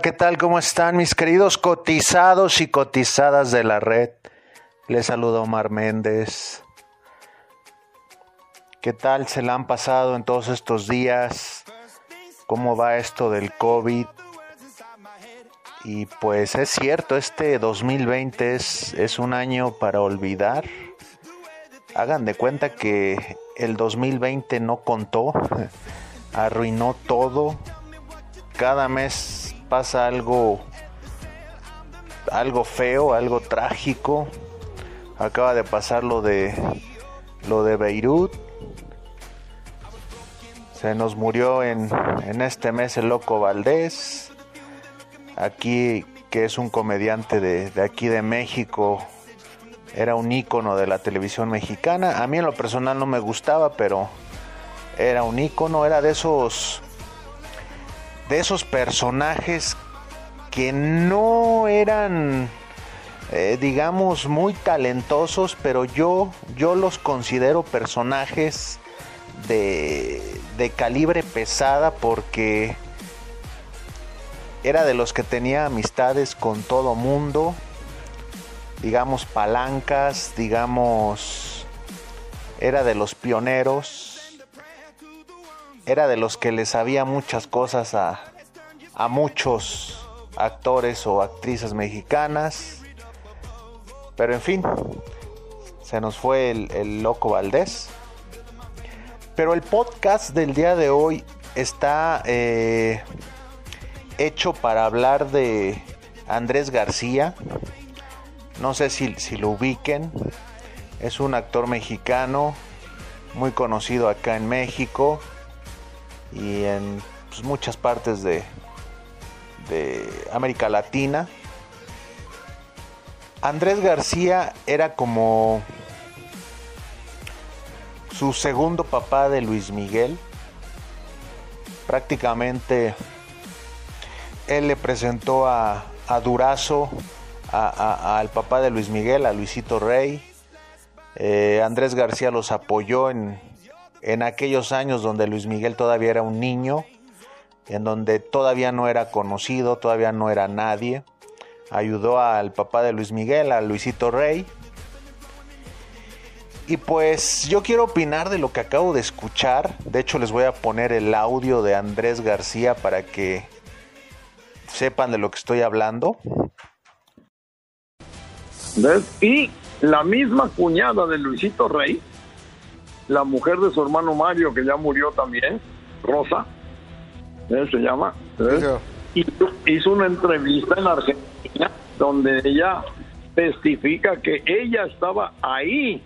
¿qué tal? ¿Cómo están mis queridos cotizados y cotizadas de la red? Les saludo Omar Méndez. ¿Qué tal se la han pasado en todos estos días? ¿Cómo va esto del COVID? Y pues es cierto, este 2020 es, es un año para olvidar. Hagan de cuenta que el 2020 no contó, arruinó todo. Cada mes pasa algo algo feo, algo trágico. Acaba de pasar lo de lo de Beirut. Se nos murió en, en este mes el loco Valdés. Aquí que es un comediante de, de aquí de México. Era un ícono de la televisión mexicana. A mí en lo personal no me gustaba, pero era un ícono, era de esos de esos personajes que no eran, eh, digamos, muy talentosos, pero yo, yo los considero personajes de, de calibre pesada porque era de los que tenía amistades con todo mundo, digamos palancas, digamos, era de los pioneros era de los que le sabía muchas cosas a, a muchos actores o actrices mexicanas. Pero en fin, se nos fue el, loco Valdés. Pero el podcast del día de hoy está eh, hecho para hablar de Andrés García. No sé si, si, lo ubiquen. Es un actor mexicano muy conocido acá en México y en pues, muchas partes de, de América Latina. Andrés García era como su segundo papá de Luis Miguel. Prácticamente él le presentó a, a Durazo, al papá de Luis Miguel, a Luisito Rey. Eh, Andrés García los apoyó en, en aquellos años donde Luis Miguel todavía era un niño, en donde todavía no era conocido, todavía no era nadie. Ayudó al papá de Luis Miguel, a Luisito Rey. Y pues yo quiero opinar de lo que acabo de escuchar. De hecho les voy a poner el audio de Andrés García para que sepan de lo que estoy hablando. Y la misma cuñada de Luisito Rey la mujer de su hermano Mario, que ya murió también, Rosa, ¿eh? se llama, ¿eh? hizo, una entrevista en Argentina donde ella testifica que ella estaba ahí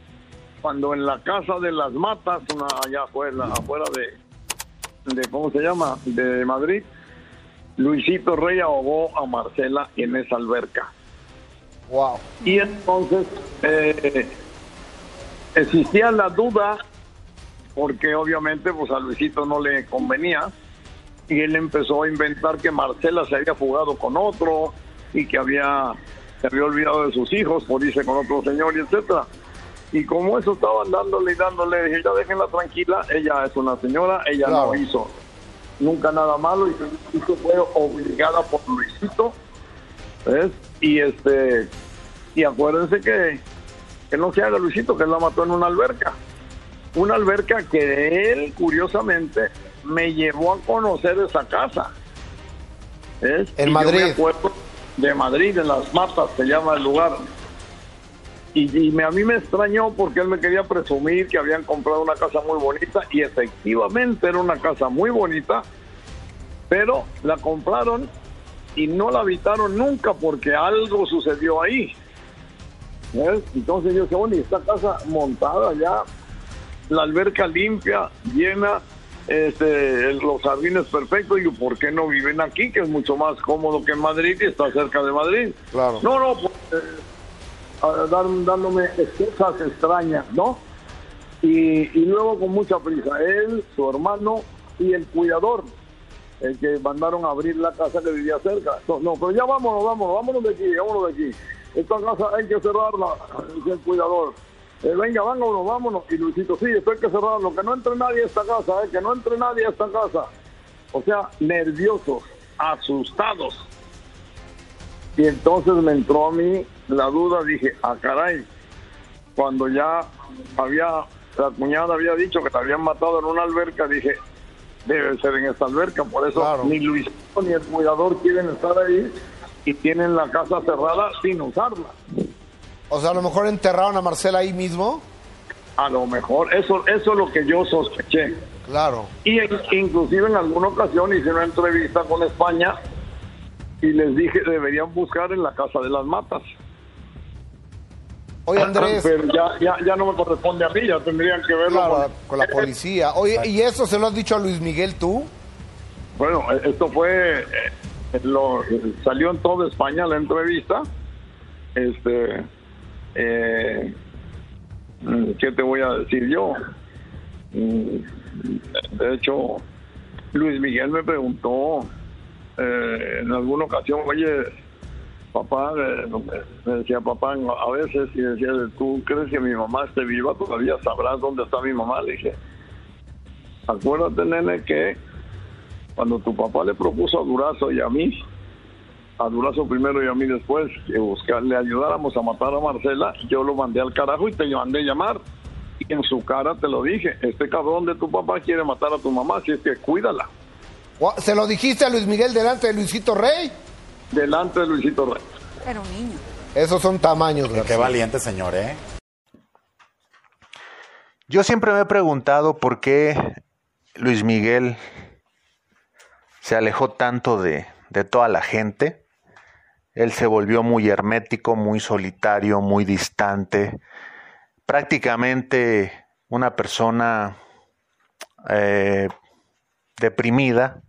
cuando en la casa de las matas, una allá afuera, afuera de, de, ¿cómo se llama?, de Madrid, Luisito Rey ahogó a Marcela en esa alberca. Wow. Y entonces eh, existía la duda porque obviamente pues a Luisito no le convenía. Y él empezó a inventar que Marcela se había fugado con otro y que había se había olvidado de sus hijos por irse con otro señor y etcétera. Y como eso estaban dándole y dándole dije ya déjenla tranquila ella es una señora ella no hizo nunca nada malo y Luisito fue obligada por Luisito ¿ves? y este y acuérdense que que no se haga Luisito que él la mató en una alberca una alberca que él, curiosamente, me llevó a conocer esa casa. En Madrid. de Madrid, en Las Matas se llama el lugar. Y, me, a mí me extrañó porque él me quería presumir que habían comprado una casa muy bonita y efectivamente era una casa muy bonita, pero la compraron y no la habitaron nunca porque algo sucedió ahí. Entonces yo dije, bueno, y esta casa montada ya la alberca limpia, llena, este, los jardines perfectos, y ¿por qué no viven aquí? Que es mucho más cómodo que en Madrid y está cerca de Madrid. Claro. No, no, pues, eh, dándome excusas extrañas, ¿no? Y, y luego con mucha prisa, él, su hermano y el cuidador, el que mandaron a abrir la casa que vivía cerca. No, pero ya vámonos, vámonos, vámonos de aquí, vámonos de aquí. Esta casa hay que cerrarla, dice el cuidador. Eh, venga, vámonos, vámonos. Y Luisito, sí, esto hay que cerrarlo, que no entre nadie a esta casa, eh, que no entre nadie a esta casa. O sea, nerviosos, asustados. Y entonces me entró a mí la duda, dije, ah, caray, cuando ya había, la cuñada había dicho que te habían matado en una alberca, dije, debe ser en esta alberca, por eso ni Luis ni el cuidador quieren estar ahí y tienen la casa cerrada sin usarla. O sea, a lo mejor enterraron a Marcela ahí mismo. A lo mejor, eso, eso es lo que yo sospeché. Claro. Y inclusive en alguna ocasión hice una entrevista con España y les dije deberían buscar en la casa de las matas. Oye, Andrés. Pero ya, ya, no me corresponde a mí, ya tendrían que verlo con... la policía. Oye, ¿y eso se lo has dicho a Luis Miguel tú? Bueno, esto fue. Eh, lo, salió en toda España la entrevista. Este. Eh, ¿Qué te voy a decir yo? Mm, de hecho, Luis Miguel me preguntó eh, en alguna ocasión, oye, papá, eh, me decía papá a veces y decía, ¿tú crees que mi mamá esté viva? Todavía sabrás dónde está mi mamá. Le dije, acuérdate, nene, que cuando tu papá le propuso a Durazo y a mí, a Durazo primero y a mí después, que buscar, le ayudáramos a matar a Marcela, yo lo mandé al carajo y te mandé a llamar. Y en su cara te lo dije, este cabrón de tu papá quiere matar a tu mamá, así es que cuídala. ¿Se lo dijiste a Luis Miguel delante de Luisito Rey? delante de Luisito Rey. Era un niño. Esos son tamaños. Qué, valiente señor, ¿eh? Yo siempre me he preguntado por qué Luis Miguel se alejó tanto de, de toda la gente. Él se volvió muy hermético, muy solitario, muy distante, prácticamente una persona eh, deprimida,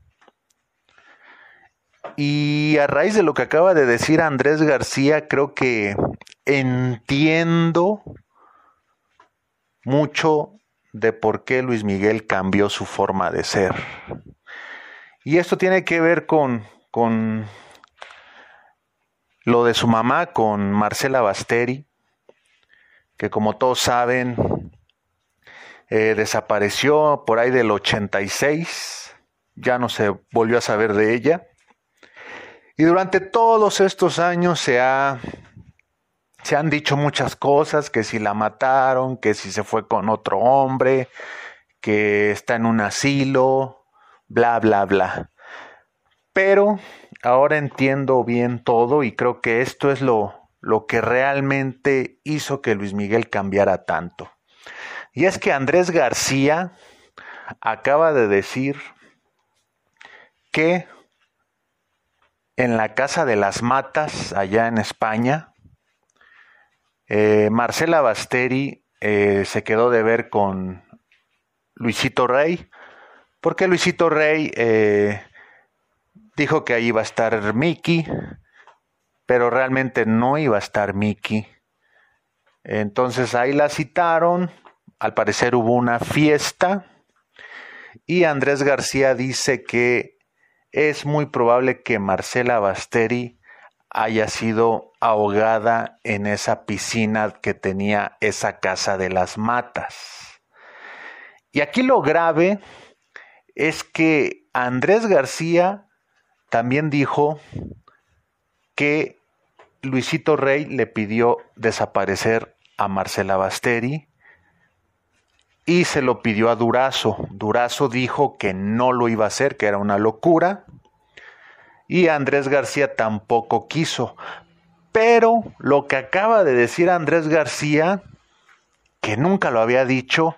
y a raíz de lo que acaba de decir Andrés García, creo que entiendo mucho de por qué Luis Miguel cambió su forma de ser. Y esto tiene que ver con, con lo de su mamá, con Marcela Basteri, que como todos saben, eh, desapareció por ahí del 86, ya no se volvió a saber de ella. Y durante todos estos años se ha se han dicho muchas cosas, que si la mataron, que si se fue con otro hombre, que está en un asilo, bla, bla, bla. Pero ahora entiendo bien todo y creo que esto es lo, lo que realmente hizo que Luis Miguel cambiara tanto. Y es que Andrés García acaba de decir que en la Casa de las Matas, allá en España. Eh, Marcela Basteri eh, se quedó de ver con Luisito Rey, porque Luisito Rey eh, dijo que ahí iba a estar Mickey, pero realmente no iba a estar Mickey. Entonces ahí la citaron, al parecer hubo una fiesta y Andrés García dice que es muy probable que Marcela Basteri haya sido ahogada en esa piscina que tenía esa casa de las matas. Y aquí lo grave es que Andrés García también dijo que Luisito Rey le pidió desaparecer a Marcela Basteri y se lo pidió a Durazo. Durazo dijo que no lo iba a hacer, que era una locura. Y Andrés García tampoco quiso. Pero lo que acaba de decir Andrés García, que nunca lo había dicho,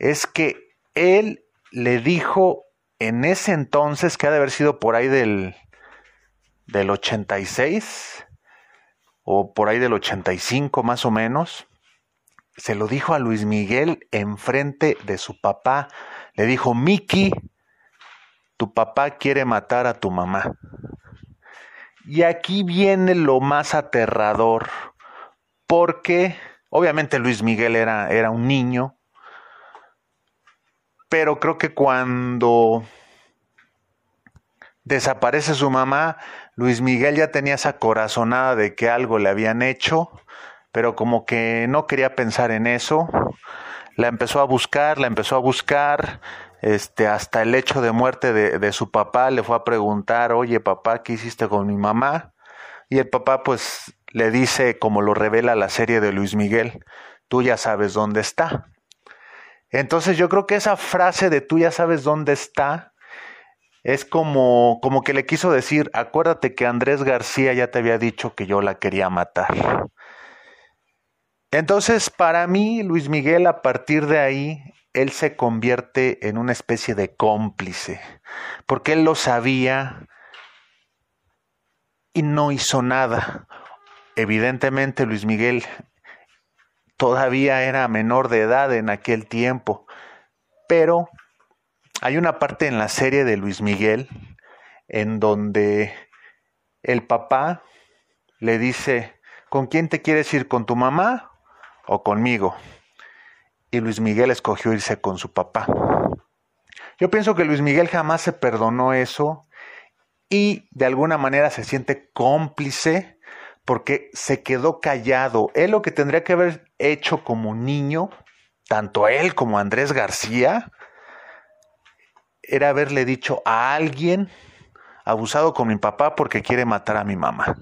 es que él le dijo en ese entonces, que ha de haber sido por ahí del, del 86, o por ahí del 85 más o menos, se lo dijo a Luis Miguel enfrente de su papá. Le dijo, Miki, tu papá quiere matar a tu mamá. Y aquí viene lo más aterrador, porque obviamente Luis Miguel era, era un niño, pero creo que cuando desaparece su mamá, Luis Miguel ya tenía esa corazonada de que algo le habían hecho pero como que no quería pensar en eso. La empezó a buscar, la empezó a buscar, este, hasta el hecho de muerte de, de, su papá, le fue a preguntar, oye papá, ¿qué hiciste con mi mamá? Y el papá pues le dice, como lo revela la serie de Luis Miguel, tú ya sabes dónde está. Entonces yo creo que esa frase de tú ya sabes dónde está es como, como que le quiso decir, acuérdate que Andrés García ya te había dicho que yo la quería matar. Entonces, para mí, Luis Miguel, a partir de ahí, él se convierte en una especie de cómplice, porque él lo sabía y no hizo nada. Evidentemente, Luis Miguel todavía era menor de edad en aquel tiempo, pero hay una parte en la serie de Luis Miguel en donde el papá le dice, ¿con quién te quieres ir? ¿Con tu mamá o conmigo? Y Luis Miguel escogió irse con su papá. Yo pienso que Luis Miguel jamás se perdonó eso y de alguna manera se siente cómplice porque se quedó callado. Él lo que tendría que haber hecho como niño, tanto él como Andrés García, era haberle dicho a alguien abusado con mi papá porque quiere matar a mi mamá.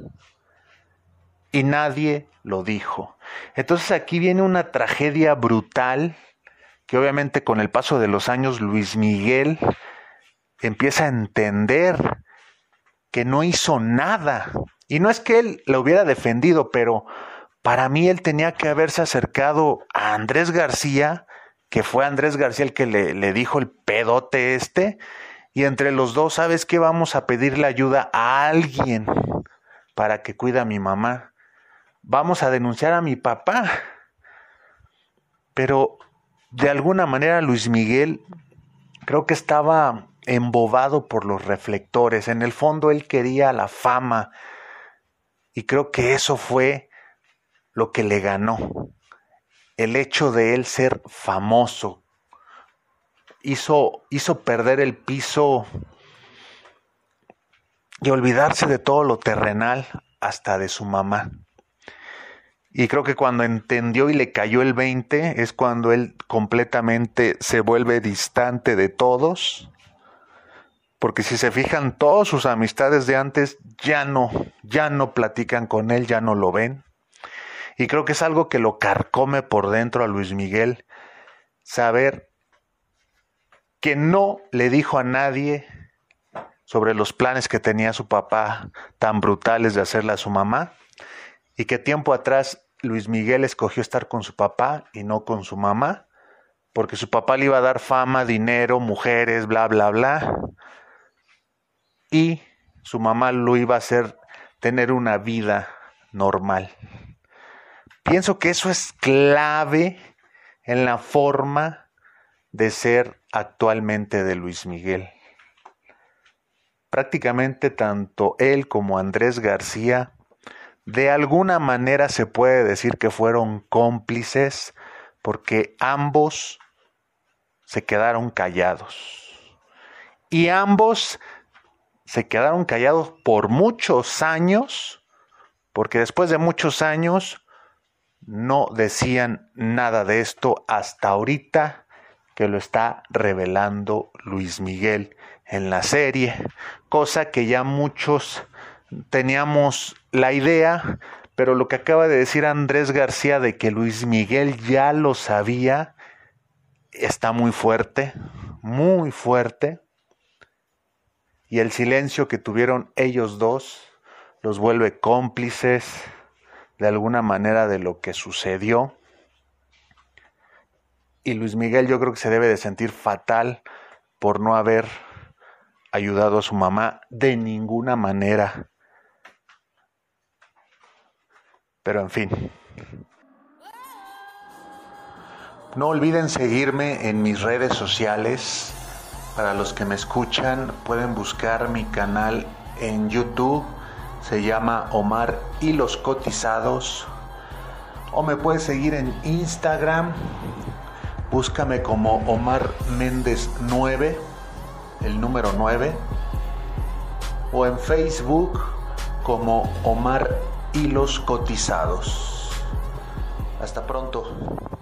Y nadie lo dijo. Entonces aquí viene una tragedia brutal que obviamente con el paso de los años Luis Miguel empieza a entender que no hizo nada. Y no es que él lo hubiera defendido, pero para mí él tenía que haberse acercado a Andrés García que fue Andrés García el que le, le dijo el pedote este, y entre los dos, ¿sabes qué? Vamos a pedirle ayuda a alguien para que cuida a mi mamá. Vamos a denunciar a mi papá. Pero de alguna manera Luis Miguel creo que estaba embobado por los reflectores. En el fondo él quería la fama y creo que eso fue lo que le ganó el hecho de él ser famoso hizo, hizo perder el piso y olvidarse de todo lo terrenal hasta de su mamá. Y creo que cuando entendió y le cayó el 20 es cuando él completamente se vuelve distante de todos. Porque si se fijan, todas sus amistades de antes ya no, ya no platican con él, ya no lo ven. Y creo que es algo que lo carcome por dentro a Luis Miguel, saber que no le dijo a nadie sobre los planes que tenía su papá tan brutales de hacerle a su mamá y que tiempo atrás Luis Miguel escogió estar con su papá y no con su mamá porque su papá le iba a dar fama, dinero, mujeres, bla, bla, bla y su mamá lo iba a hacer tener una vida normal. Pienso que eso es clave en la forma de ser actualmente de Luis Miguel. Prácticamente tanto él como Andrés García de alguna manera se puede decir que fueron cómplices porque ambos se quedaron callados. Y ambos se quedaron callados por muchos años, porque después de muchos años no decían nada de esto hasta ahorita que lo está revelando Luis Miguel en la serie, cosa que ya muchos teníamos la idea, pero lo que acaba de decir Andrés García de que Luis Miguel ya lo sabía, está muy fuerte, muy fuerte, y el silencio que tuvieron ellos dos los vuelve cómplices, de alguna manera de lo que sucedió. Y Luis Miguel yo creo que se debe de sentir fatal por no haber ayudado a su mamá de ninguna manera. Pero en fin. No olviden seguirme en mis redes sociales. Para los que me escuchan pueden buscar mi canal en YouTube se llama Omar y los cotizados. O me puedes seguir en Instagram, búscame como Omar Méndez 9, el número 9. O en Facebook como Omar y los cotizados. Hasta pronto.